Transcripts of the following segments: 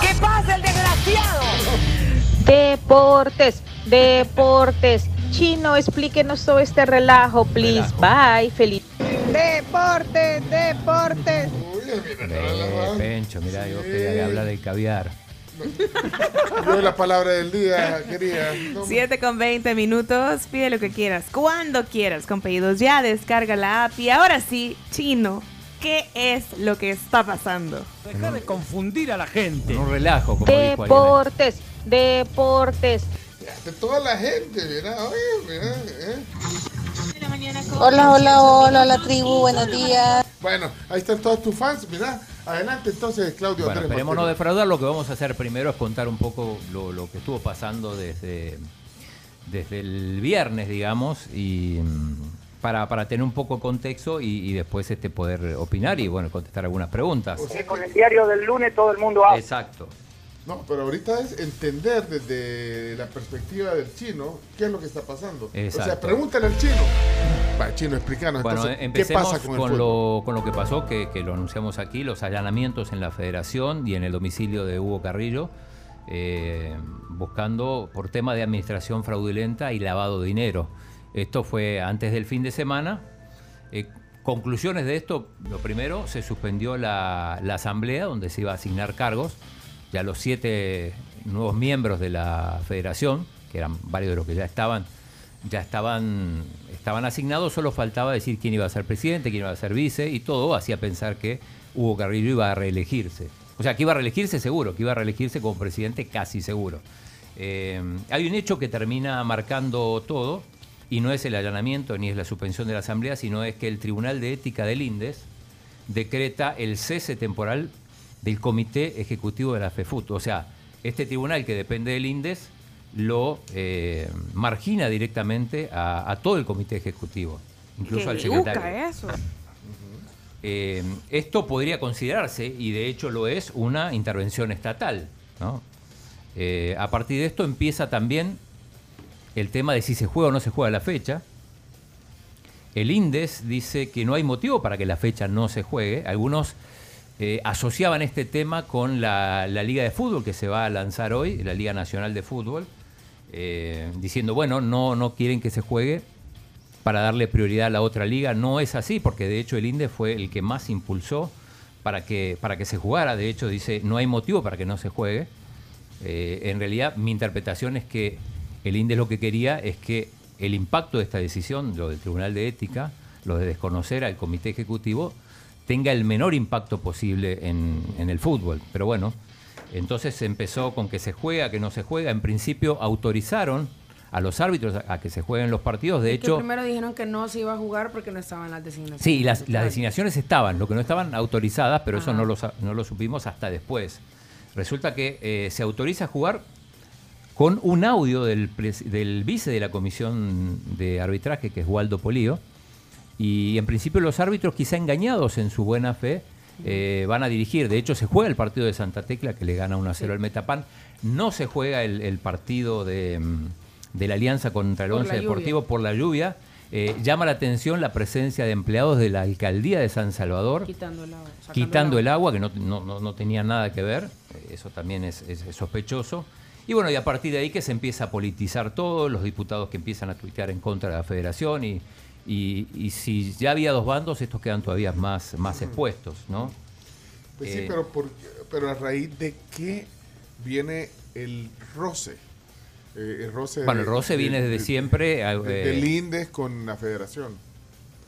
¿Qué pasa, el desgraciado? Deportes, deportes. Chino, explíquenos todo este relajo, please. Bye, feliz. Deportes, deportes. Eh, Pencho, mira, yo quería hablar del caviar. Yo la palabra del día, quería. 7 con 20 minutos, pide lo que quieras, cuando quieras, con pedidos ya, descarga la app y ahora sí, chino, ¿qué es lo que está pasando? Deja de confundir a la gente. Un relajo, como dijo alguien. Deportes, deportes. De toda la gente, mira, oye, mira, eh. Hola, hola, hola, la tribu, buenos días. Bueno, ahí están todos tus fans, mira. Adelante entonces, Claudio Bueno, esperemos no defraudar. Lo que vamos a hacer primero es contar un poco lo, lo que estuvo pasando desde, desde el viernes, digamos, y mm, para, para tener un poco de contexto y, y después este poder opinar y bueno contestar algunas preguntas. Con el diario del lunes todo el mundo habla. Exacto. No, pero ahorita es entender desde la perspectiva del chino qué es lo que está pasando. O sea, Exacto. pregúntale al chino. Va, chino, explícanos Bueno, entonces, ¿qué empecemos pasa con, con, el fútbol? lo, con lo que pasó, que, que lo anunciamos aquí, los allanamientos en la federación y en el domicilio de Hugo Carrillo, eh, buscando por tema de administración fraudulenta y lavado de dinero. Esto fue antes del fin de semana. Eh, conclusiones de esto, lo primero, se suspendió la, asamblea donde se iba a asignar cargos. Ya los siete nuevos miembros de la federación, que eran varios de los que ya estaban, ya estaban, estaban asignados, solo faltaba decir quién iba a ser presidente, quién iba a ser vice, y todo hacía pensar que Hugo Carrillo iba a reelegirse. O sea, que iba a reelegirse seguro, que iba a reelegirse como presidente casi seguro. Eh, hay un hecho que termina marcando todo, y no es el allanamiento ni es la suspensión de la Asamblea, sino es que el Tribunal de Ética del INDES decreta el cese temporal del Comité Ejecutivo de la FEFUT. O sea, este tribunal que depende del INDES lo eh, margina directamente a, a todo el Comité Ejecutivo, incluso ¿Qué al secretario. eso? Eh, esto podría considerarse, y de hecho lo es, una intervención estatal. ¿no? Eh, a partir de esto empieza también el tema de si se juega o no se juega la fecha. El INDES dice que no hay motivo para que la fecha no se juegue. Algunos eh, asociaban este tema con la, Liga de Fútbol que se va a lanzar hoy, la Liga Nacional de Fútbol, eh, diciendo, bueno, no, no quieren que se juegue para darle prioridad a la otra liga. No es así, porque de hecho el INDES fue el que más impulsó para que, para que se jugara. De hecho, dice, no hay motivo para que no se juegue. Eh, en realidad, mi interpretación es que el INDES lo que quería es que el impacto de esta decisión, lo del Tribunal de Ética, lo de desconocer al Comité Ejecutivo, tenga el menor impacto posible en, en el fútbol. Pero bueno, entonces empezó con que se juega, que no se juega. En principio autorizaron a los árbitros a, a que se jueguen los partidos. De que hecho, primero dijeron que no se iba a jugar porque no estaban las designaciones. Sí, las, las designaciones estaban, lo que no estaban autorizadas, pero eso no lo, no lo supimos hasta después. Resulta que eh, se autoriza a jugar con un audio del, vice de la comisión de arbitraje, que es Waldo Polío, y en principio los árbitros, quizá engañados en su buena fe, eh, van a dirigir. De hecho, se juega el partido de Santa Tecla, que le gana 1 a 0 al Metapan. No se juega el, el partido de, mm, de la Alianza contra el Por Once Deportivo por la lluvia. Eh, llama la atención la presencia de empleados de la alcaldía de San Salvador Quitando el agua. quitando el agua, que no, no, no- no tenía nada que ver, eso también es, es- es sospechoso. Y bueno, y a partir de ahí que se empieza a politizar todo, los diputados que empiezan a tuitear en contra de la federación y, y- y si ya había dos bandos, estos quedan todavía más, más expuestos, ¿no? Pues sí, Eh, pero, por- pero a raíz de qué viene el roce. Eh, el roce Bueno, el roce de- viene desde de- siempre, eh, de- del INDES con la federación.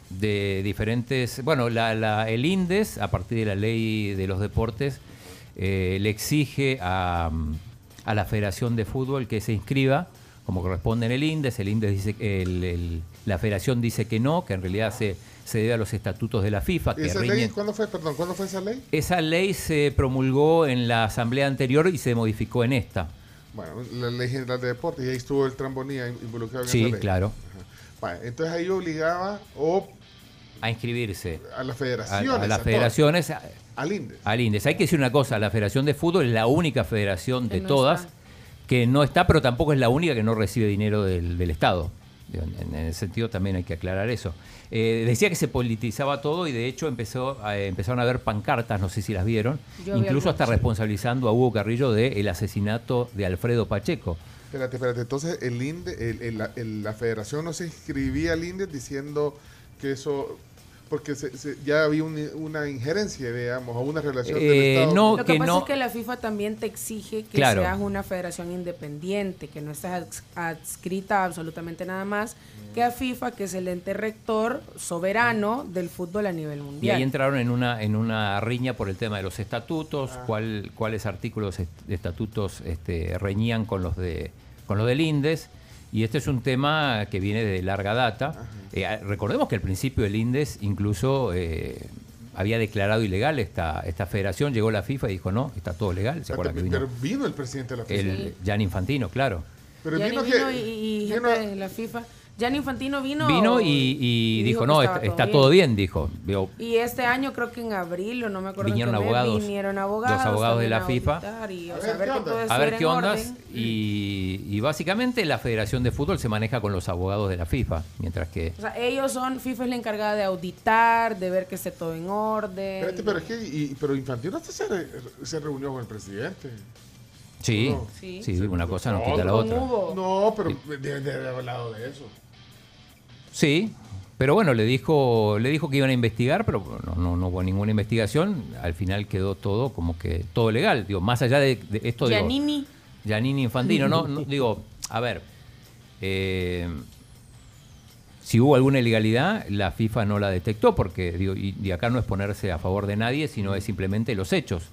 de diferentes. Bueno, la, la- el INDES, a partir de la ley de los deportes, le exige a, a la Federación de Fútbol que se inscriba como corresponde en el INDES. El INDES dice que el- el- la federación dice que no, que en realidad se, se debe a los estatutos de la FIFA. ¿Y Que esa ley cuándo fue? Perdón, ¿cuándo fue esa ley? Esa ley se promulgó en la asamblea anterior y se modificó en esta. Bueno, la Ley General de Deportes, y ahí estuvo el Trambonía involucrado en Sí, esa ley. claro. Ajá. Vale, entonces ahí obligaba o A inscribirse. a las federaciones. a las federaciones, a- Al INDES. al INDES. Hay que decir una cosa, la Federación de Fútbol es la única federación de no todas está. que no está, pero tampoco es la única que no recibe dinero del, del Estado. En, en ese sentido también hay que aclarar eso. Eh, decía que se politizaba todo y de hecho empezó a- eh, empezaron a ver pancartas, no sé si las vieron, Yo incluso hasta responsabilizando a Hugo Carrillo del asesinato de Alfredo Pacheco. Espérate, espérate. Entonces, el INDE, el- el- la, el- la federación no se inscribía al INDES diciendo que eso. Porque se- se- ya había un- una injerencia, digamos, o una relación del Eh, Estado. no, Lo que, que pasa no- es que la FIFA también te exige que Claro. seas una federación independiente, que no estés ads- adscrita a absolutamente nada más que a FIFA, que es el ente rector soberano del fútbol a nivel Y mundial. ahí entraron en una, en una riña por el tema de los estatutos, Ah. cuál- cuáles artículos est- de estatutos este, reñían con los, de, con los del INDES. Y este es un tema que viene de larga data. Eh, a- recordemos que al principio el INDES incluso eh, había declarado ilegal esta, esta federación, llegó la FIFA y dijo, no, está todo legal. ¿Se acuerdan que vino Pero vino el presidente de la FIFA. el Gian Infantino, claro? Pero Gianni vino, vino que- y, y vino- gente de la FIFA. Gianni Infantino vino. Vino y, y dijo, que no, está, está todo bien, dijo. Y este año creo que en abril o no me acuerdo Vinieron mes, abogados, vinieron abogados, los abogados de la a FIFA. Y, A sea, ver ver qué onda. a ver qué ondas. Y, y básicamente la Federación de Fútbol se maneja con los abogados de la FIFA, mientras que... O sea, ellos son, FIFA es la encargada de auditar, de ver que esté todo en orden. Espérate, pero es que. y- pero Infantino hasta se, re- se reunió con el presidente. Sí, No. sí, Sí. una cosa no quita la otra. No, pero debe de haber hablado de eso. Sí, pero bueno, le dijo, le dijo que iban a investigar, pero no, no, no hubo ninguna investigación. Al final quedó todo como que todo legal. Digo, más allá de, de esto digo, Giannini. Giannini Infantino, no, no, digo, a ver, eh, si hubo alguna ilegalidad, la FIFA no la detectó, porque digo, y, y acá no es ponerse a favor de nadie, sino es simplemente los hechos.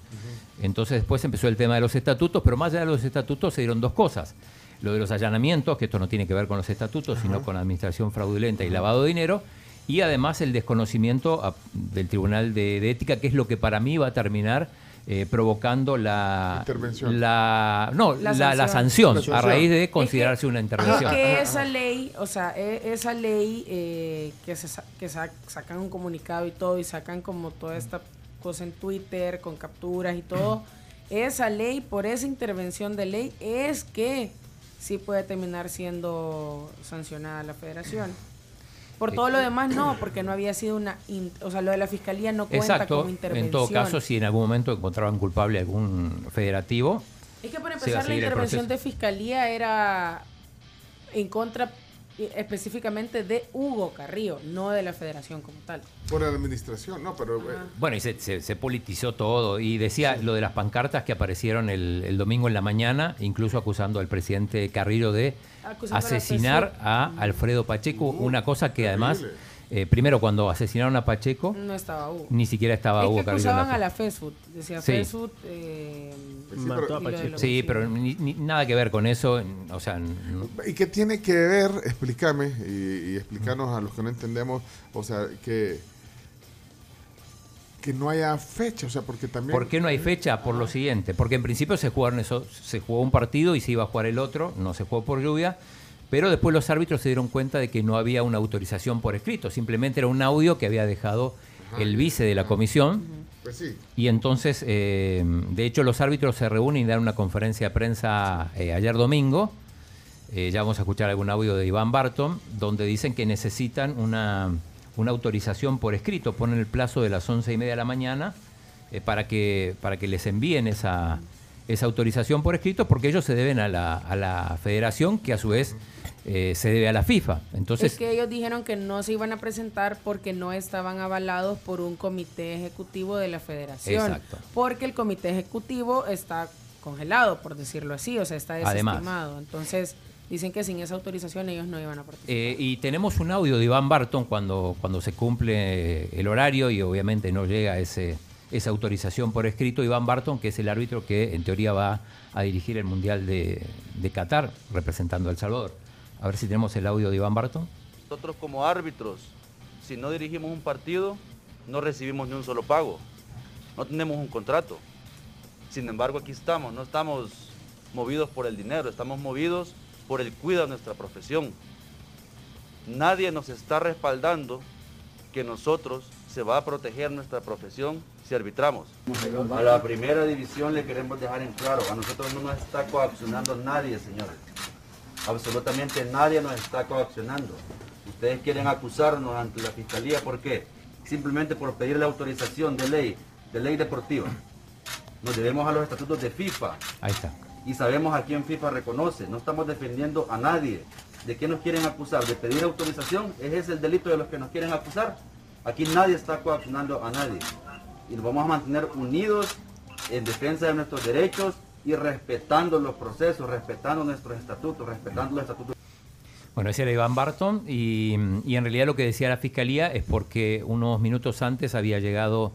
Entonces después empezó el tema de los estatutos, pero más allá de los estatutos se dieron dos cosas. Lo de los allanamientos, que esto no tiene que ver con los estatutos, sino con administración fraudulenta y lavado de dinero, y además el desconocimiento a- del Tribunal de, de Ética, que es lo que para mí va a terminar eh, provocando la, Intervención. la no La la, la sanción. a raíz de Es considerarse que- una Es intervención. que esa ley, o sea, e- esa ley eh, que, se que sa- sacan un comunicado y todo, y sacan como toda esta cosa en Twitter con capturas y todo, esa ley, por esa intervención de ley, es que sí puede terminar siendo sancionada la federación. Por todo lo demás no, porque no había sido una, o sea, lo de la fiscalía no cuenta Exacto. como intervención. En todo caso, si en algún momento encontraban culpable algún federativo, Es que para empezar la intervención de fiscalía era en contra específicamente de Hugo Carrillo, no de la federación como tal. Por la administración, no, pero. eh, Bueno, y se, se- se politizó todo. Y decía lo de las pancartas que aparecieron el, el domingo en la mañana, incluso acusando al presidente Carrillo de Acusando asesinar a Alfredo Pacheco. una cosa que además. Eh, primero cuando asesinaron a Pacheco, No estaba Hugo. ni siquiera estaba es Hugo que acusaban a la Facebook, decía Sí. Facebook. eh, sí, Mató pero- a Pacheco. Sí, pero ni- ni- nada que ver con eso. O sea, no- ¿Y qué tiene que ver? Explícame y, y explícanos a los que no entendemos, o sea, que que no haya fecha, o sea, porque también ¿Por qué no hay fecha? Por lo siguiente, porque en principio se jugaron eso, se jugó un partido y se iba a jugar el otro, no se jugó por lluvia, pero después los árbitros se dieron cuenta de que no había una autorización por escrito, simplemente era un audio que había dejado el vice de la comisión pues sí, y entonces, eh, de hecho, los árbitros se reúnen y dan una conferencia de prensa eh, ayer domingo. Eh, ya vamos a escuchar algún audio de Iván Barton, donde dicen que necesitan una, una autorización por escrito. Ponen el plazo de las once y media de la mañana para, que, para que les envíen esa, esa autorización por escrito, porque ellos se deben a la, a la federación, que a su vez eh, se debe a la FIFA. Entonces, es que ellos dijeron que no se iban a presentar porque no estaban avalados por un comité ejecutivo de la federación. Exacto. Porque el comité ejecutivo está congelado, por decirlo así, o sea, está Además. desestimado. Entonces, dicen que sin esa autorización ellos no iban a participar. Eh, y tenemos un audio de Iván Barton cuando, cuando se cumple el horario y obviamente no llega ese, esa autorización por escrito Iván Barton, que es el árbitro que en teoría va a dirigir el Mundial de, Qatar, representando a El Salvador. A ver si tenemos el audio de Iván Barton. Nosotros como árbitros, si no dirigimos un partido, no recibimos ni un solo pago. No tenemos un contrato. Sin embargo, aquí estamos, no estamos movidos por el dinero, estamos movidos por el cuidado de nuestra profesión. Nadie nos está respaldando que nosotros se va a proteger nuestra profesión si arbitramos. A la primera división le queremos dejar en claro, a nosotros no nos está coaccionando nadie, señores. Absolutamente nadie nos está coaccionando. Ustedes quieren acusarnos ante la fiscalía, ¿por qué? Simplemente por pedir la autorización de ley, de ley deportiva. Nos debemos a los estatutos de FIFA. Ahí está. Y sabemos a quién FIFA reconoce. No estamos defendiendo a nadie. ¿De qué nos quieren acusar? ¿De pedir autorización? ¿Es ese el delito de los que nos quieren acusar? Aquí nadie está coaccionando a nadie. Y nos vamos a mantener unidos en defensa de nuestros derechos y respetando los procesos, respetando nuestros estatutos, respetando los estatutos. Bueno, ese era Iván Barton y, y en realidad lo que decía la Fiscalía es porque unos minutos antes había llegado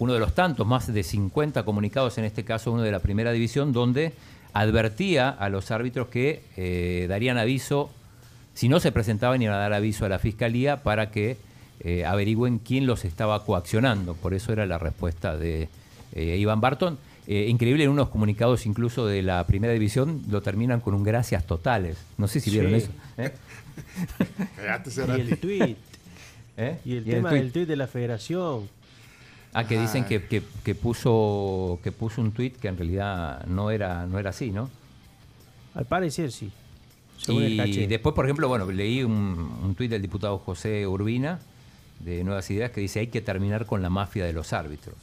uno de los tantos, más de 50 comunicados, en este caso uno de la primera división, donde advertía a los árbitros que eh, darían aviso, si no se presentaban, iban a dar aviso a la Fiscalía para que eh, averigüen quién los estaba coaccionando. Por eso era la respuesta de eh, Iván Barton. Eh, increíble, en unos comunicados incluso de la primera división lo terminan con un gracias totales. No sé si vieron Sí. eso. ¿eh? Y el tweet. ¿Eh? Y el Y el tema del tweet de la federación. Ah, que dicen que, que- que puso que puso un tuit que en realidad no era no era así, ¿no? Al parecer sí. Según el Y después, por ejemplo, bueno, leí un, un tuit del diputado José Urbina de Nuevas Ideas que dice hay que terminar con la mafia de los árbitros.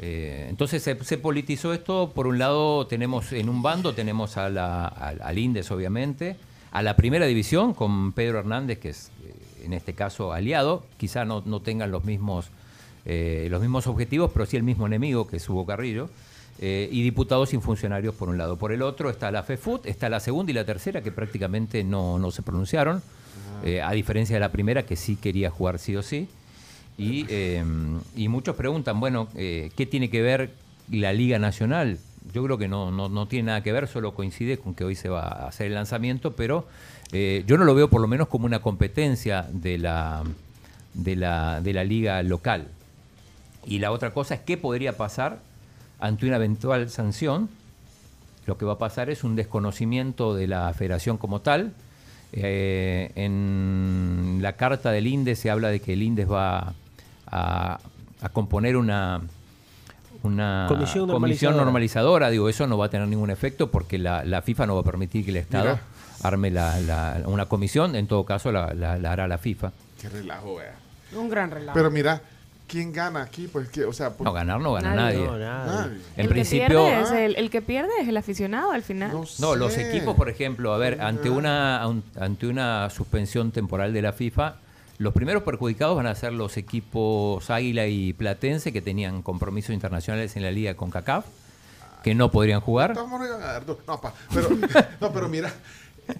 Eh, entonces se, politizó esto. Por un lado tenemos en un bando tenemos a la- al, al Indes, obviamente, a la primera división con Pedro Hernández, que es eh, en este caso aliado. Quizá no, no tengan los mismos eh, los mismos objetivos, pero sí el mismo enemigo que es Hugo Carrillo. Y diputados sin funcionarios por un lado. Por el otro está la FEFUT, está la segunda y la tercera que prácticamente no, no se pronunciaron, eh, a diferencia de la primera que sí quería jugar sí o sí. Y, eh, y muchos preguntan, bueno, eh, ¿qué tiene que ver la Liga Nacional? Yo creo que no, no, no tiene nada que ver, solo coincide con que hoy se va a hacer el lanzamiento, pero eh, yo no lo veo por lo menos como una competencia de la, de la, de la liga local. Y la otra cosa es qué podría pasar ante una eventual sanción. Lo que va a pasar es un desconocimiento de la federación como tal. Eh, en la carta del INDES se habla de que el INDES va a, a componer una, una Comisión comisión normalizadora. Digo, eso no va a tener ningún efecto porque la, la FIFA no va a permitir que el Estado Mira. arme la- la- una comisión. En todo caso, la, la- la hará la FIFA. Qué relajo, vea. Un gran relajo. Pero mira, ¿quién gana aquí? Pues que, o sea, por- No, ganar no gana nadie. Nadie. No. Nadie. En el, principio, que pierde es el, el que pierde es el aficionado al final. No, los sé. equipos, por ejemplo, a ver, ante una un- ante una suspensión temporal de la FIFA, los primeros perjudicados van a ser los equipos Águila y Platense que tenían compromisos internacionales en la liga con CACAF, que no podrían jugar. Pa, pero, no, pero mira, eh,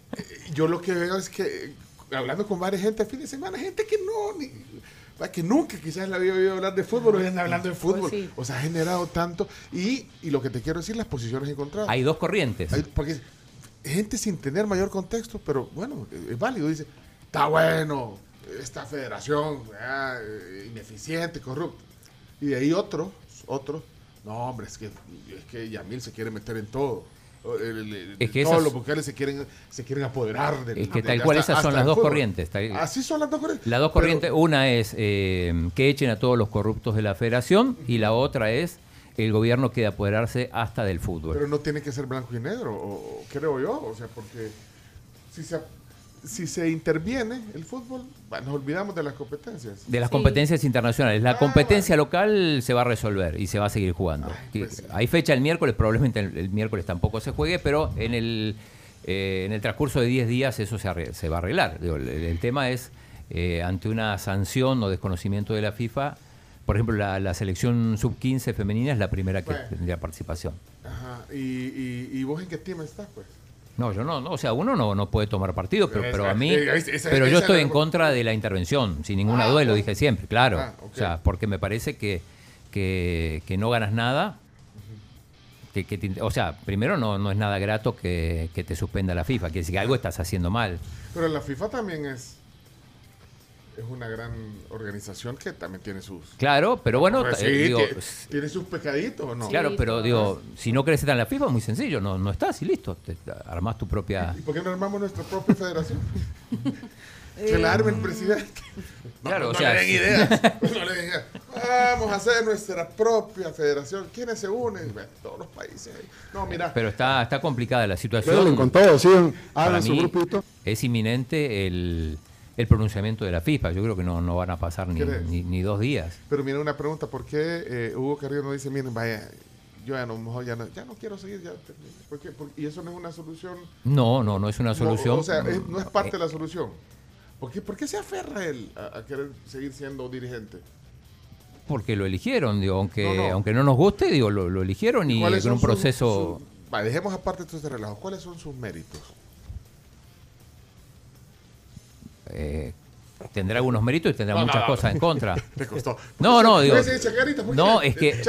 yo lo que veo es que, eh, hablando con varias gente el fin de semana, gente que no, ni, va, que nunca quizás la había oído hablar de fútbol, hoy anda hablando de fútbol. sí. O sea, ha generado tanto. Y, y lo que te quiero decir, las posiciones encontradas. Hay dos corrientes. Hay- porque gente sin tener mayor contexto, pero bueno, eh, es válido. Dice, está bueno, esta federación, eh, ineficiente, corrupta. Y de ahí otros, otros, no, hombre, es que, es que Yamil se quiere meter en todo. O, el- el- el- Es que todos esas- los vocales se quieren, se quieren apoderar del Es que de- tal hasta- cual esas son las dos corrientes. tal- Así son las dos corrientes. Las dos Pero- corrientes, una es eh, que echen a todos los corruptos de la federación y la otra es el gobierno quiere apoderarse hasta del fútbol. Pero no tiene que ser blanco y negro, o, o creo yo, o sea, porque si se, si se interviene el fútbol, bueno, nos olvidamos de las competencias. De las Sí. competencias internacionales. Ah, La competencia local se va a resolver y se va a seguir jugando. Pues Hay fecha el miércoles, probablemente el, el miércoles tampoco se juegue, pero en el, eh, en el transcurso de 10 días eso se, arre- se va a arreglar. Digo, el, el tema es, eh, ante una sanción o desconocimiento de la FIFA, por ejemplo, la, la selección sub-15 femenina es la primera que Bueno. tendría participación. Ajá. ¿Y, y, y vos en qué tema estás, pues? No, yo no, no, o sea, uno no, no puede tomar partido, pero, pero a mí, esa- pero yo estoy en contra de la intervención, sin ninguna Ah, duda, y lo dije siempre, claro, Ah, o sea, porque me parece que, que, que no ganas nada. Que, que te- o sea, primero no, no es nada grato que, que te suspenda la FIFA, que algo estás haciendo mal. Pero la FIFA también es, es una gran organización que también tiene sus... Claro, pero bueno, Pues eh, sí, digo, tiene, sus pecaditos, ¿o no? claro, pero digo, si no crees estar en la FIFA, muy sencillo, no, no estás y listo, te, armás tu propia... ¿Y por qué no armamos nuestra propia federación? que la arme el presidente. Claro, no, o no sea, le den sí. ideas. No le den ideas. Vamos a hacer nuestra propia federación. ¿Quiénes se unen? Bueno, todos los países. No, mira. Pero está, está complicada la situación. Denle con todo, sigan, Para hagan su grupito. Es inminente el, el pronunciamiento de la FIFA. Yo creo que no, no van a pasar ni, ni, ni dos días. Pero mira una pregunta, ¿por qué eh, Hugo Carrillo no dice, miren, vaya, yo ya no, mejor ya no, ya no quiero seguir, ya terminé"? ¿Por qué? Por- y eso no es una solución. No, no, no es una No, solución. o sea, es- no es parte de la solución. ¿Por qué, por qué se aferra él a, a querer seguir siendo dirigente? Porque lo eligieron, digo, aunque No, no. aunque no nos guste, digo, lo, lo eligieron y ¿Cuáles con un proceso... va, dejemos aparte todo este relajo. ¿Cuáles son sus méritos? Eh, tendrá algunos méritos y tendrá No, no, muchas no. cosas en contra. Te costó. No, no, digo. No, es que, es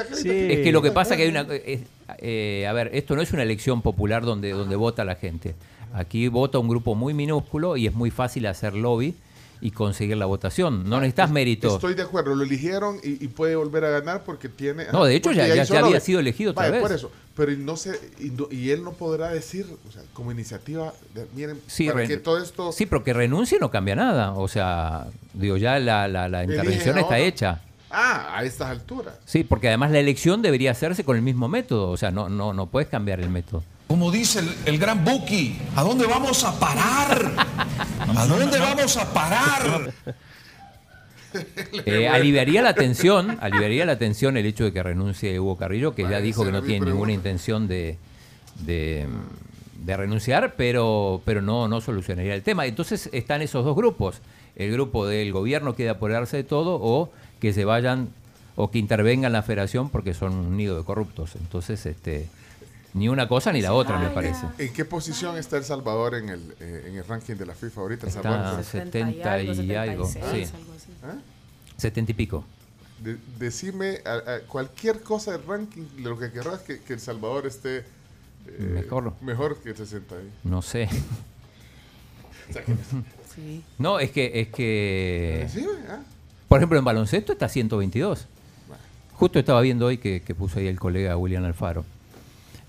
que lo que pasa que hay una. es- eh, a ver, esto no es una elección popular donde, donde vota la gente. Aquí vota un grupo muy minúsculo y es muy fácil hacer lobby y conseguir la votación. No necesitas méritos. Estoy de acuerdo, lo eligieron y, y puede volver a ganar porque tiene... No, de hecho, ya- ya- había sido elegido otra Vaya, vez. por eso, pero y no sé, y, no- y él no podrá decir, o sea, como iniciativa, de- miren, Sí, para que todo esto... sí, pero que renuncie no cambia nada. O sea, digo, ya la, la- la intervención está ahora. hecha. Ah, a estas alturas. Sí, porque además la elección debería hacerse con el mismo método. O sea, no, no, no puedes cambiar el método. Como dice el, el gran Buki, ¿a dónde vamos a parar? ¿A dónde vamos a parar? Eh, aliviaría la tensión, aliviaría la tensión el hecho de que renuncie Hugo Carrillo, que ya dijo que no tiene ninguna intención de, de, de renunciar, pero, pero no, no solucionaría el tema. Entonces están esos dos grupos. El grupo del gobierno quiere apoderarse de todo o que se vayan o que intervengan la federación porque son un nido de corruptos. Entonces, este, ni una cosa ni la otra, me parece. ¿En qué posición está El Salvador en el, eh, en el ranking de la FIFA ahorita? Está Salvador? 70 y algo, sí. 70 y pico. De- decime a- a cualquier cosa del ranking, lo que querrás que, que El Salvador esté eh, Mejor. mejor que 60 ahí. No sé. O sea, que- Sí. No, es que, es que ah. Por ejemplo, en baloncesto está 122. Justo estaba viendo hoy que, que puso ahí el colega William Alfaro.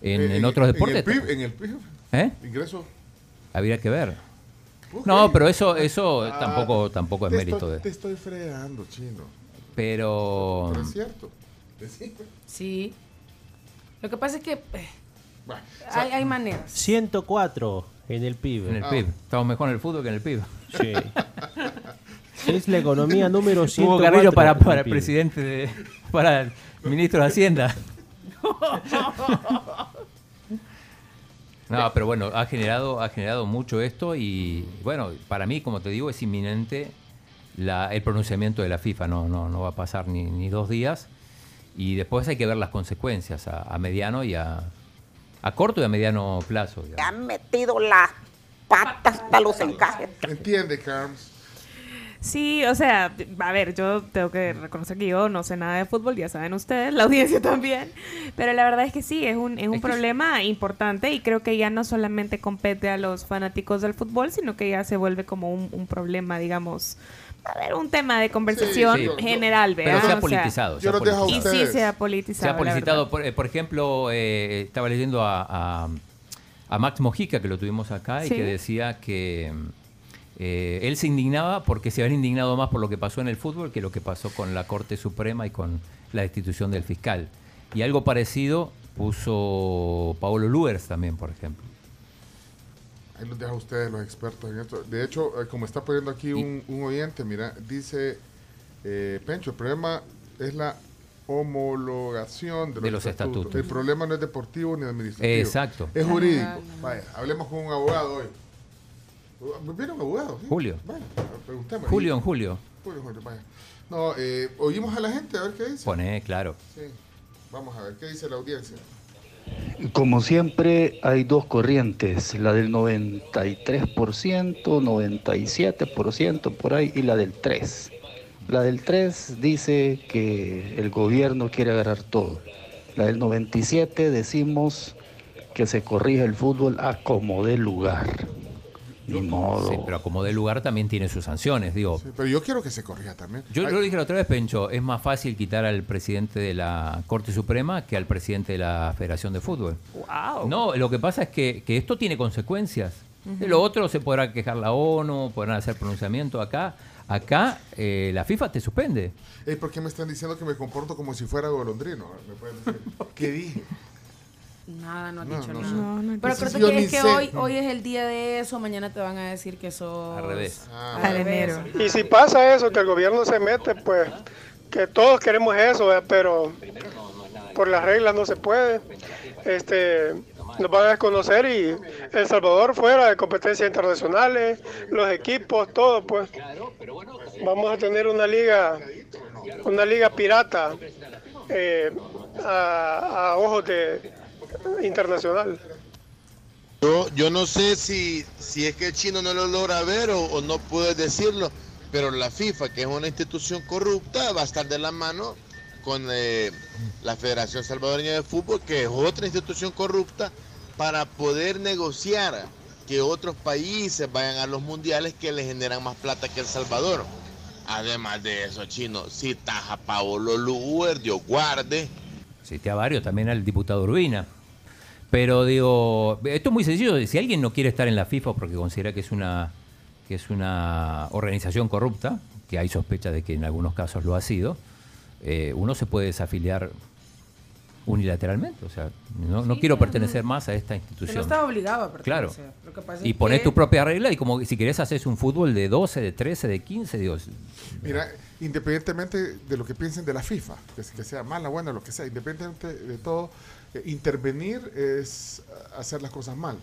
En, Eh, en otros En deportes. el PIB, en el PIB. ¿Eh? Ingreso. Habría que ver. No, pero eso, eso Ah, tampoco, tampoco es te mérito estoy- de. Te estoy fregando, chino. Pero. Pero es cierto. Sí. Lo que pasa es que eh, Bueno, hay, hay maneras. 104 en el PIB. En el PIB. Estamos mejor en el fútbol que en el PIB. Sí. Es la economía número 104 Hugo Carrillo para, en el para PIB. presidente de, para el ministro de Hacienda. No, pero bueno, ha generado, ha generado mucho esto y bueno, para mí, como te digo, es inminente la- el pronunciamiento de la FIFA. No, no, no va a pasar ni, ni dos días y después hay que ver las consecuencias a, a mediano y a, a corto y a mediano plazo. digamos. han metido las patas hasta los encajes. Entiende, Carms. Sí, o sea, a ver, yo tengo que reconocer que yo no sé nada de fútbol, ya saben ustedes, la audiencia también, pero la verdad es que sí, es un, es un problema importante y creo que ya no solamente compete a los fanáticos del fútbol, sino que ya se vuelve como un, un problema, digamos, a ver, un tema de conversación Sí, sí. general, Pero ¿verdad? se ha O sea, politizado. se ha Yo los dejo a politizado. Y sí se ha Se politizado. ha la publicitado, verdad. por, eh, por ejemplo, eh, estaba leyendo a, a- a Max Mojica, que lo tuvimos acá, y que decía que eh, él se indignaba porque se habían indignado más por lo que pasó en el fútbol que lo que pasó con la Corte Suprema y con la destitución del fiscal. Y algo parecido puso Paolo Luers también, por ejemplo. Ahí los dejo a ustedes, los expertos en esto. De hecho, eh, como está poniendo aquí un, un oyente, mira, dice eh, Pencho, el problema es la homologación de los, De los estatutos. El problema no es deportivo ni administrativo. Exacto. Es jurídico. Vaya, hablemos con un abogado hoy. ¿Viene un abogado? sí? Julio. Vaya, preguntemos. Julio en julio. Julio, Julio, vaya. No, eh, oímos a la gente a ver qué dice. Pone, claro. Sí. Vamos a ver qué dice la audiencia. Como siempre, hay dos corrientes, la del 93%, 97% por ahí y la del 3%. La del 3 dice que el gobierno quiere agarrar todo. La del 97 decimos que se corrige el fútbol a como dé lugar. Ni modo. Sí, pero como de lugar también tiene sus sanciones, digo. Sí, pero yo quiero que se corrija también. Yo Ay, lo dije la otra vez, Pencho, es más fácil quitar al presidente de la Corte Suprema que al presidente de la Federación de Fútbol. Wow. No, lo que pasa es que, que esto tiene consecuencias. De lo otro se podrá quejar la ONU, podrán hacer pronunciamiento acá. Acá eh, la FIFA te suspende. Ey, ¿Por qué me están diciendo que me comporto como si fuera golondrino? ¿Me pueden decir? ¿Qué dije? Nada, no has No, dicho no nada. No, no, Pero yo que es que sé. hoy, hoy es el día de eso, mañana te van a decir que sos... Al revés. Ah, Al. Y si pasa eso, que el gobierno se mete, pues que todos queremos eso, ¿verdad? pero por las reglas no se puede. Este, nos van a desconocer y El Salvador fuera de competencias internacionales, los equipos, todo, pues. Vamos a tener una liga, una liga pirata eh, a, a ojos de internacional. Yo, yo no sé si, si es que el chino no lo logra ver o, o no puede decirlo, pero la FIFA, que es una institución corrupta, va a estar de la mano con eh, la Federación Salvadoreña de Fútbol, que es otra institución corrupta, para poder negociar que otros países vayan a los mundiales que les generan más plata que El Salvador. Además de eso, chino, si taja Paolo Luer, Dios guarde. Cité a varios, también al diputado Urbina. Pero digo, esto es muy sencillo. Si alguien no quiere estar en la FIFA porque considera que es una, que es una organización corrupta, que hay sospecha de que en algunos casos lo ha sido, eh, uno se puede desafiliar unilateralmente. O sea, no, no quiero pertenecer más a esta Que no institución. estás obligado a Claro. pertenecer. Lo que pasa Y es pones que- tu propia regla y como si querés haces un fútbol de 12, de 13, de 15, Dios. Mira, independientemente de lo que piensen de la FIFA, que, que sea mala, buena, lo que sea, independientemente de todo, intervenir es hacer las cosas mal.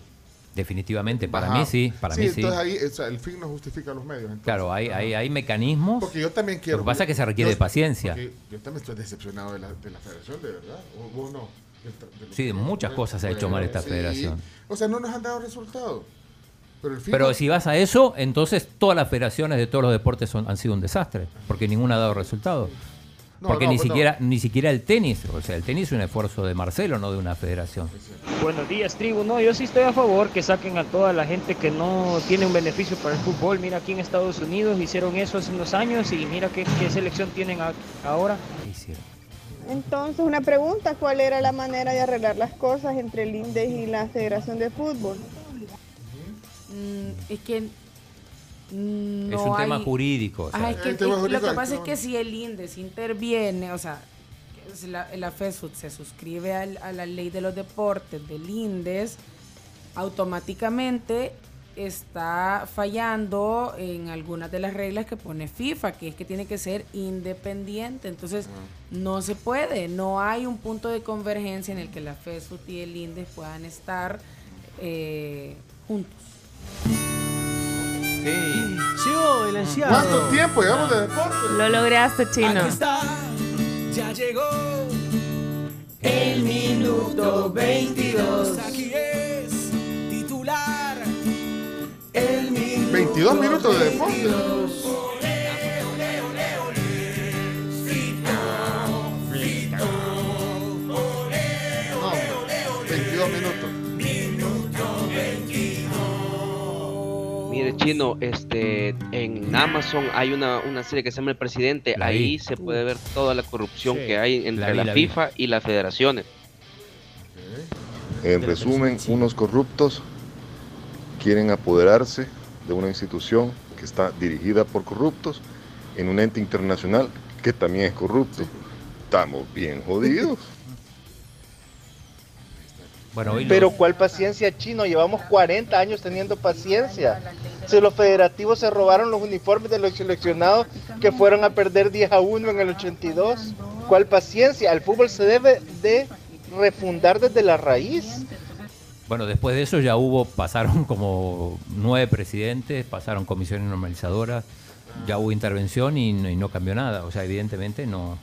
Definitivamente, para Ajá. mí sí, para mí sí. entonces ahí o sea, el fin no justifica los medios. entonces. Claro, hay, hay, hay mecanismos. Porque yo también quiero. Lo que pasa es que se requiere yo- de paciencia. Yo también estoy decepcionado de la, de la federación, de verdad. ¿O vos no? De Sí, muchas cosas ha hecho mal esta sí. federación. O sea, no nos han dado resultados. Pero. Pero si vas a eso, entonces todas las federaciones de todos los deportes son, han sido un desastre, porque ninguna ha dado resultados. No, porque no, ni pues no. siquiera ni siquiera el tenis, o sea, el tenis es un esfuerzo de Marcelo, no de una federación. Buenos días, tribu. No, yo sí estoy a favor que saquen a toda la gente que no tiene un beneficio para el fútbol. Mira, aquí en Estados Unidos hicieron eso hace unos años y mira qué, qué selección tienen a- ahora. Entonces, una pregunta, ¿cuál era la manera de arreglar las cosas entre el INDES y la Federación de Fútbol? Mm, es que no es un tema jurídico. o sea, que- El tema lo que pasa es que- si el INDES interviene, o sea, la, la FESUD se suscribe al- a la ley de los deportes del INDES, automáticamente está fallando en algunas de las reglas que pone FIFA, que es que tiene que ser independiente. Entonces, no se puede, no hay un punto de convergencia en el que la FESUD y el INDES puedan estar eh, juntos. Sí. Llegó el anciano. ¿Cuánto tiempo llevamos de deporte? Lo lograste, chino. Aquí está, ya llegó el minuto 22. Aquí es titular. El minuto 22 minutos de deporte. 22. No, 22 minutos. Chino, este, en Amazon hay una, una serie que se llama El Presidente. La Ahí vi. se puede ver toda la corrupción Sí. que hay entre La vi, la, la vi. FIFA y las federaciones. En resumen, unos corruptos quieren apoderarse de una institución que está dirigida por corruptos en un ente internacional que también es corrupto. Estamos bien jodidos. Bueno, hoy Pero ¿cuál paciencia chino? Llevamos 40 años teniendo paciencia. Si los federativos se robaron los uniformes de los seleccionados que fueron a perder 10 a 1 en el 82, ¿cuál paciencia? El fútbol se debe de refundar desde la raíz. Bueno, después de eso ya hubo, pasaron como nueve presidentes, pasaron comisiones normalizadoras, ya hubo intervención y no cambió nada. O sea, evidentemente no,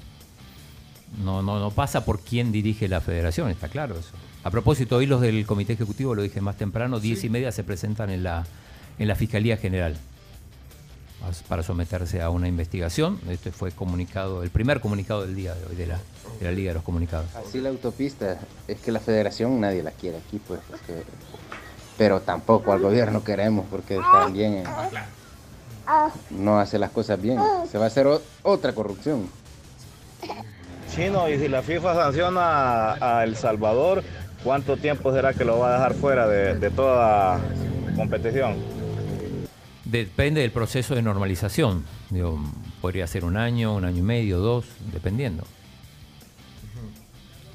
no, no, no pasa por quién dirige la federación, está claro eso. A propósito, hoy los del Comité Ejecutivo, lo dije más temprano, diez y media se presentan en la, en la Fiscalía General. para someterse a una investigación. Este fue comunicado, el primer comunicado del día de hoy de la, de la Liga de los Comunicados. Así la autopista, es que la federación nadie la quiere aquí, pues, porque- pero tampoco al gobierno queremos, porque también eh, no hace las cosas bien. Se va a hacer o- otra corrupción. Chino, y si la FIFA sanciona a, El Salvador, ¿cuánto tiempo será que lo va a dejar fuera de, de toda competición? Depende del proceso de normalización. Digo, podría ser un año, un año y medio, dos, dependiendo.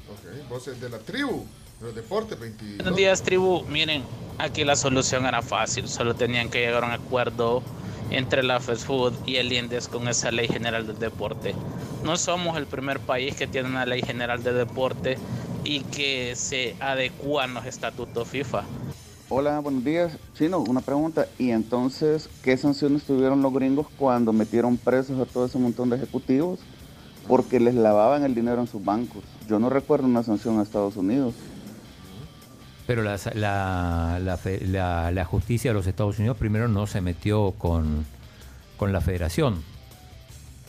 Ok, voces de la tribu, de los deportes 22. Buenos días, tribu. Miren, aquí la solución era fácil. Solo tenían que llegar a un acuerdo entre la FESFUD y el INDES con esa ley general del deporte. No somos el primer país que tiene una ley general de deporte y que se adecúa a los estatutos FIFA. Hola, buenos días. Chino, una pregunta. ¿Y entonces qué sanciones tuvieron los gringos cuando metieron presos a todo ese montón de ejecutivos? Porque les lavaban el dinero en sus bancos. Yo no recuerdo una sanción a Estados Unidos. Pero la, justicia de los Estados Unidos primero no se metió con, la federación.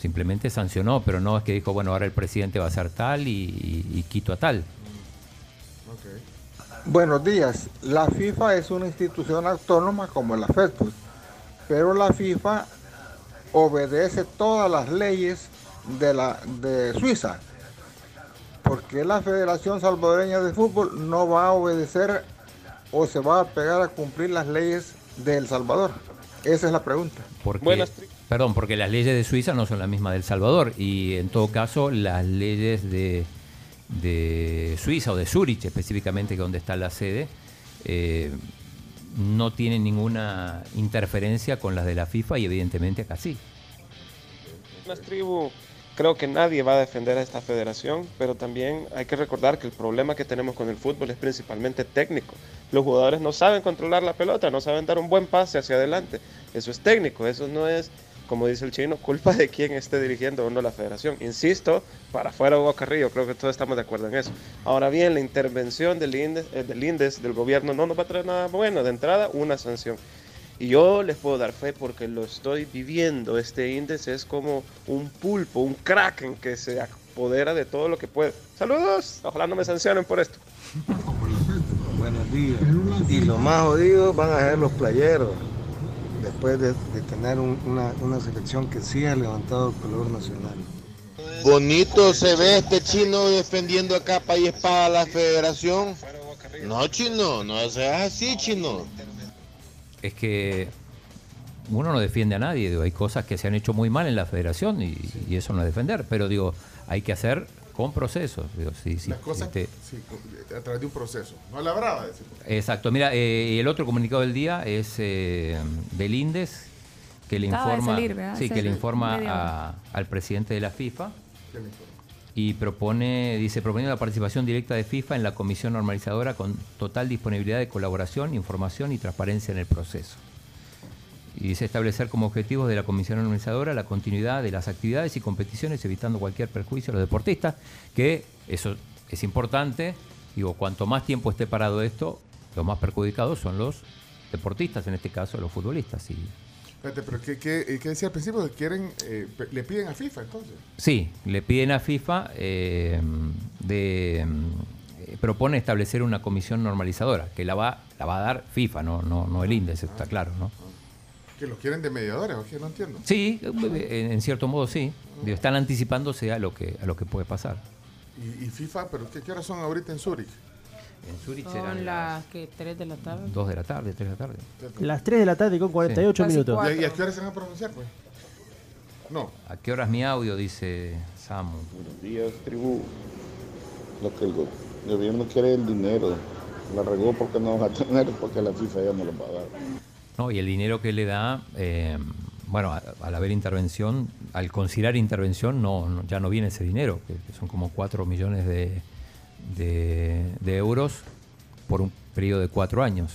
Simplemente sancionó, pero no es que dijo, bueno, ahora el presidente va a hacer tal y, quito a tal. Buenos días. La FIFA es una institución autónoma como la FEDFUT, pero la FIFA obedece todas las leyes de Suiza. Porque la Federación Salvadoreña de Fútbol no va a obedecer o se va a pegar a cumplir las leyes de El Salvador? Esa es la pregunta. Porque, perdón, porque las leyes de Suiza no son las mismas del Salvador y en todo caso las leyes de, de Suiza o de Zurich específicamente, que es donde está la sede, eh, no tienen ninguna interferencia con las de la FIFA y evidentemente acá sí. Buenas tribu, creo que nadie va a defender a esta federación, pero también hay que recordar que el problema que tenemos con el fútbol es principalmente técnico. Los jugadores no saben controlar la pelota, no saben dar un buen pase hacia adelante. Eso es técnico, eso no es, como dice el chino, culpa de quien esté dirigiendo o no la federación. Insisto, para afuera Hugo Carrillo, creo que todos estamos de acuerdo en eso. Ahora bien, la intervención del INDES, eh, del, INDES, del gobierno, no nos va a traer nada bueno. De entrada, una sanción. Y yo les puedo dar fe porque lo estoy viviendo. Este índice es como un pulpo, un kraken que se apodera de todo lo que puede. Saludos, ojalá no me sancionen por esto. Buenos días. Y lo más jodido van a ser los playeros. Después de, de tener un- una, una selección que sí ha levantado el color nacional. Bonito se ve este chino defendiendo a capa y espada a la federación. No, chino, no seas así, chino. Es que uno no defiende a nadie, digo, hay cosas que se han hecho muy mal en la federación y, y eso no es defender, pero digo, hay que hacer con procesos. Digo, sí, sí, Las cosas este, sí, a través de un proceso. No a la brava, decimos. Exacto, mira, eh, y el otro comunicado del día es eh, del INDES, que le Acaba de informa, sí, que le informa a- al presidente de la FIFA ¿Qué le informa? Y propone, dice, proponiendo la participación directa de FIFA en la comisión normalizadora con total disponibilidad de colaboración, información y transparencia en el proceso. Y dice establecer como objetivos de la comisión normalizadora la continuidad de las actividades y competiciones, evitando cualquier perjuicio a los deportistas, que eso es importante. Digo, cuanto más tiempo esté parado esto, los más perjudicados son los deportistas, en este caso los futbolistas. Y, Espérate, pero ¿qué, qué, qué decía al principio? Que quieren, eh, le piden a FIFA entonces. Sí, le piden a FIFA eh, de eh, propone establecer una comisión normalizadora que la va la va a dar FIFA, no no no el índice, está claro, ¿no? Que los quieren de mediadores, ¿o qué? No entiendo. Sí, eh, en cierto modo sí. Están anticipándose a lo que a lo que puede pasar. Y, y FIFA, pero ¿qué, qué horas son ahorita en Zurich? En Zurich Son las que 3 de la tarde. Dos de la tarde, tres de la tarde. Las 3 de la tarde con 48 Casi minutos. ¿Y, a- qué horas se van a pronunciar, pues? No. ¿A qué horas mi audio dice Samu? Buenos días, tribu. Lo que el go- gobierno quiere el dinero. La regó porque no va a tener, porque la FIFA ya no lo va a dar. No, y el dinero que le da, eh, bueno, al haber intervención, al considerar intervención, no, no- ya no viene ese dinero, que, que son como 4 millones de, de- de euros por un periodo de cuatro años.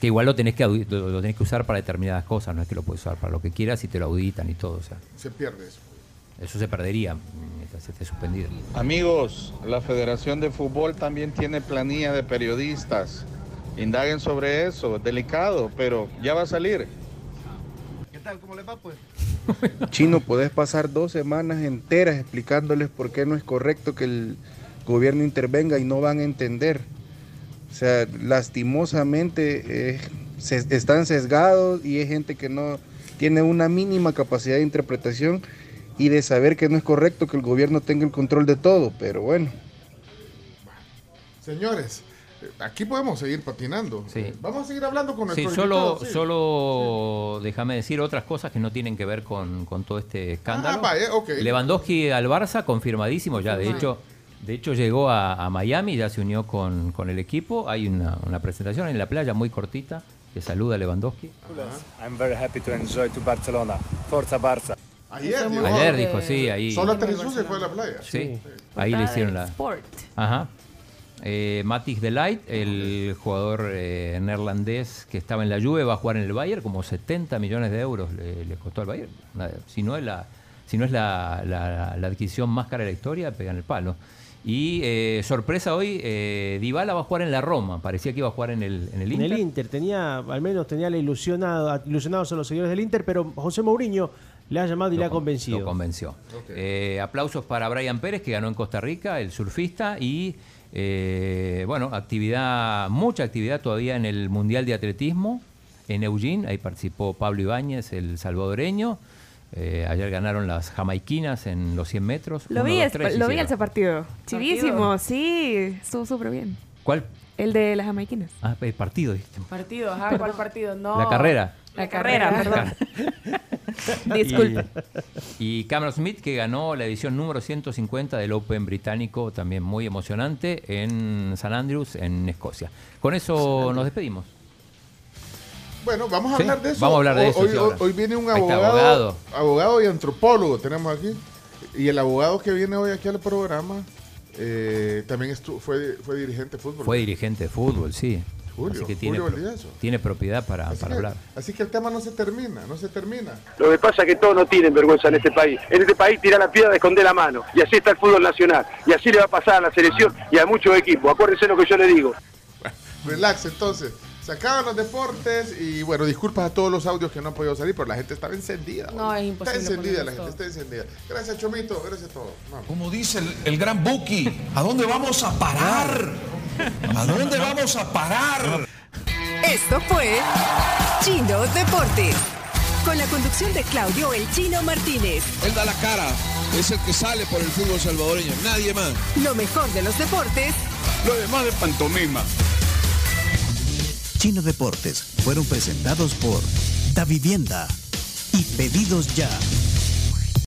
Que igual lo tenés que, lo, lo tenés que usar para determinadas cosas, no es que lo puedes usar para lo que quieras y te lo auditan y todo. O sea, Se pierde eso. eso se perdería mientras esté suspendido. Amigos, la Federación de Fútbol también tiene planilla de periodistas. Indaguen sobre eso, es delicado, pero ya va a salir. tal? ¿Cómo les va pues? Chino, podés pasar dos semanas enteras explicándoles por qué no es correcto que el gobierno intervenga y no van a entender. O sea, lastimosamente eh, se- están sesgados y hay gente que no tiene una mínima capacidad de interpretación y de saber que no es correcto que el gobierno tenga el control de todo, pero bueno. Señores, eh, aquí podemos seguir patinando. Eh, Vamos a seguir hablando con Sí, nuestro solo, invitado, sí. solo déjame decir otras cosas que no tienen que ver con, con todo este escándalo. Ah, vaya, ok. Lewandowski al Barça, confirmadísimo ya. De Confirmado. hecho, de hecho llegó a, a Miami, ya se unió con, con el equipo. Hay una, una presentación en la playa muy cortita que saluda a Lewandowski. I'm very happy to enjoy to Barcelona. Forza Barça. Ayer, dijo, Ayer dijo, sí, ahí. Solo aterrizó y se fue a la playa. Sí, ahí le hicieron la. Sport. Ajá. Eh, Matis de Light, el jugador eh, neerlandés que estaba en la Juve, va a jugar en el Bayern, como 70 millones de euros le, le costó al Bayern. Una- si no es, la, si no es la, la- la adquisición más cara de la historia, pegan el palo. Y eh, sorpresa hoy, eh, Dybala va a jugar en la Roma. Parecía que iba a jugar en el, en el En Inter. el Inter tenía, al menos tenía la ilusionado, ilusionados a los seguidores del Inter, pero José Mourinho le ha llamado y le ha convencido. Lo convenció. Eh, aplausos para Brian Pérez, que ganó en Costa Rica, el surfista, y eh, bueno, actividad, mucha actividad todavía en el Mundial de Atletismo en Eugene. Ahí participó Pablo Ibáñez, el salvadoreño. Eh, ayer ganaron las jamaiquinas en los 100 metros. Lo Uno, vi, dos, es- tres lo vi hicieron. ese partido. Chivísimo, sí. Estuvo súper bien. ¿Cuál? El de las jamaiquinas. Ah, el partido. dijiste. Partido, ajá, ¿cuál partido? No. La carrera. La carrera, perdón. Disculpe. Y, y Cameron Smith que ganó la edición número 150 del Open británico, también muy emocionante, en San Andrews, en Escocia. Con eso nos despedimos. Bueno, vamos a Sí, hablar de eso. vamos a hablar de Hoy- eso, Hoy, sí, hoy viene un abogado, abogado. abogado y antropólogo tenemos aquí. Y el abogado que viene hoy aquí al programa eh, también fue, fue dirigente de fútbol. Fue dirigente de fútbol, sí. Julio, Así que tiene, pro- tiene propiedad para, Así para que- hablar. Así que el tema no se termina, no se termina. Lo que pasa es que todos no tienen vergüenza en este país. En este país tira la piedra, esconde la mano. Y así está el fútbol nacional. Y así le va a pasar a la selección y a muchos equipos. Acuérdense lo que yo le digo. Relax, entonces. Se acaban los deportes y bueno, disculpas a todos los audios que no han podido salir, pero la gente estaba encendida. No, es Está imposible encendida, la gente está encendida. Gracias, Chomito, gracias a todos. Vamos. Como dice el, el gran Buki, ¿a dónde vamos a parar? ¿A dónde vamos a parar? Esto fue Chino Deportes. Con la conducción de Claudio El Chino Martínez. Él da la cara, es el que sale por el fútbol salvadoreño, nadie más. Lo mejor de los deportes Lo demás de pantomima. Chino Deportes fueron presentados por Da Vivienda y Pedidos Ya.